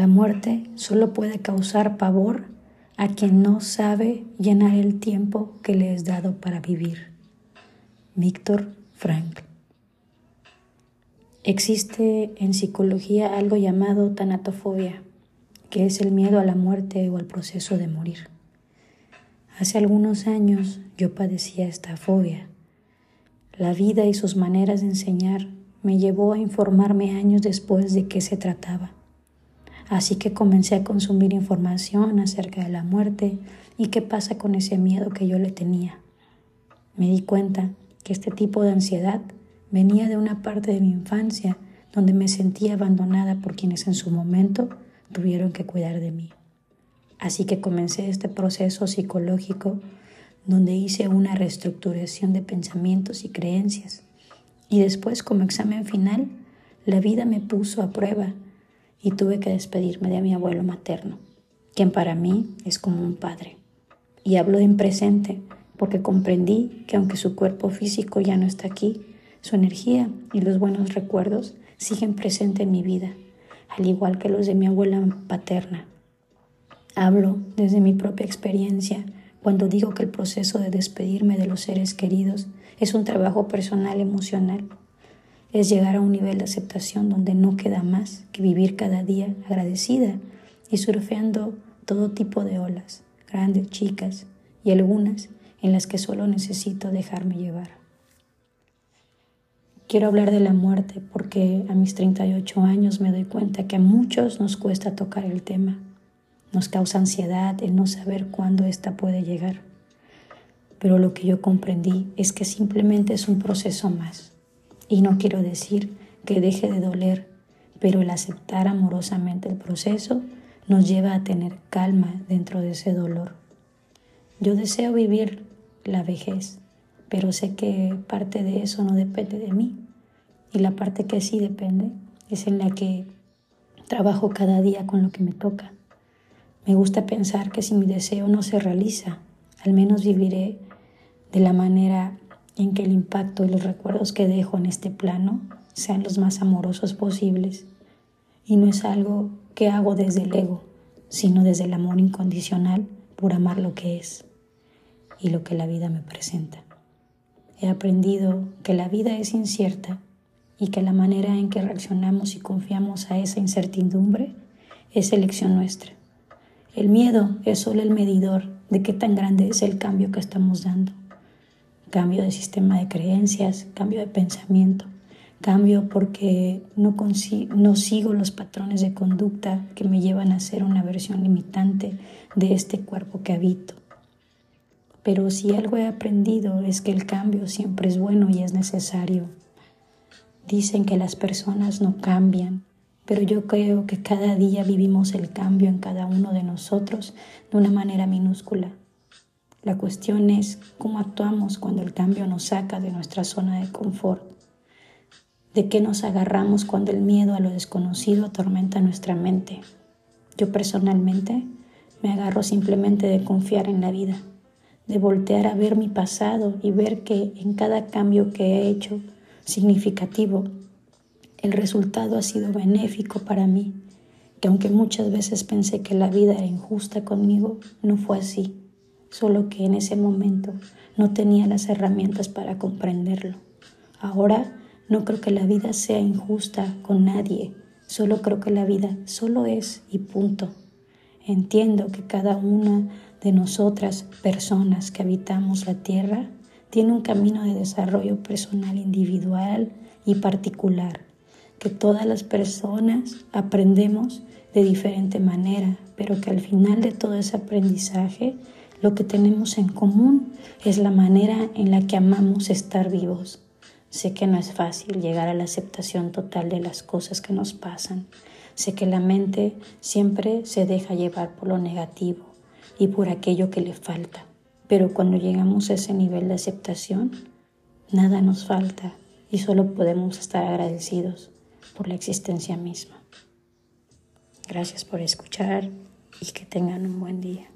La muerte solo puede causar pavor a quien no sabe llenar el tiempo que le es dado para vivir. Víctor Frankl. Existe en psicología algo llamado tanatofobia, que es el miedo a la muerte o al proceso de morir. Hace algunos años yo padecía esta fobia. La vida y sus maneras de enseñar me llevó a informarme años después de qué se trataba. Así que comencé a consumir información acerca de la muerte y qué pasa con ese miedo que yo le tenía. Me di cuenta que este tipo de ansiedad venía de una parte de mi infancia donde me sentía abandonada por quienes en su momento tuvieron que cuidar de mí. Así que comencé este proceso psicológico donde hice una reestructuración de pensamientos y creencias. Y después, como examen final, la vida me puso a prueba y tuve que despedirme de mi abuelo materno, quien para mí es como un padre. Y hablo en presente porque comprendí que aunque su cuerpo físico ya no está aquí, su energía y los buenos recuerdos siguen presentes en mi vida, al igual que los de mi abuela paterna. Hablo desde mi propia experiencia cuando digo que el proceso de despedirme de los seres queridos es un trabajo personal emocional. Es llegar a un nivel de aceptación donde no queda más que vivir cada día agradecida y surfeando todo tipo de olas, grandes, chicas y algunas en las que solo necesito dejarme llevar. Quiero hablar de la muerte porque a mis 38 años me doy cuenta que a muchos nos cuesta tocar el tema. Nos causa ansiedad el no saber cuándo ésta puede llegar. Pero lo que yo comprendí es que simplemente es un proceso más. Y no quiero decir que deje de doler, pero el aceptar amorosamente el proceso nos lleva a tener calma dentro de ese dolor. Yo deseo vivir la vejez, pero sé que parte de eso no depende de mí. Y la parte que sí depende es en la que trabajo cada día con lo que me toca. Me gusta pensar que si mi deseo no se realiza, al menos viviré de la manera en que el impacto y los recuerdos que dejo en este plano sean los más amorosos posibles. Y no es algo que hago desde el ego, sino desde el amor incondicional por amar lo que es y lo que la vida me presenta. He aprendido que la vida es incierta y que la manera en que reaccionamos y confiamos a esa incertidumbre es elección nuestra. El miedo es solo el medidor de qué tan grande es el cambio que estamos dando. Cambio de sistema de creencias, cambio de pensamiento, cambio porque no, no sigo los patrones de conducta que me llevan a ser una versión limitante de este cuerpo que habito. Pero si algo he aprendido es que el cambio siempre es bueno y es necesario. Dicen que las personas no cambian, pero yo creo que cada día vivimos el cambio en cada uno de nosotros de una manera minúscula. La cuestión es cómo actuamos cuando el cambio nos saca de nuestra zona de confort. ¿De qué nos agarramos cuando el miedo a lo desconocido atormenta nuestra mente? Yo personalmente me agarro simplemente de confiar en la vida de voltear a ver mi pasado y ver que en cada cambio que he hecho significativo, el resultado ha sido benéfico para mí, que aunque muchas veces pensé que la vida era injusta conmigo, no fue así, solo que en ese momento no tenía las herramientas para comprenderlo. Ahora no creo que la vida sea injusta con nadie, solo creo que la vida solo es y punto. Entiendo que cada una de nosotras, personas que habitamos la Tierra, tiene un camino de desarrollo personal individual y particular, que todas las personas aprendemos de diferente manera, pero que al final de todo ese aprendizaje lo que tenemos en común es la manera en la que amamos estar vivos. Sé que no es fácil llegar a la aceptación total de las cosas que nos pasan. Sé que la mente siempre se deja llevar por lo negativo y por aquello que le falta. Pero cuando llegamos a ese nivel de aceptación, nada nos falta y solo podemos estar agradecidos por la existencia misma. Gracias por escuchar y que tengan un buen día.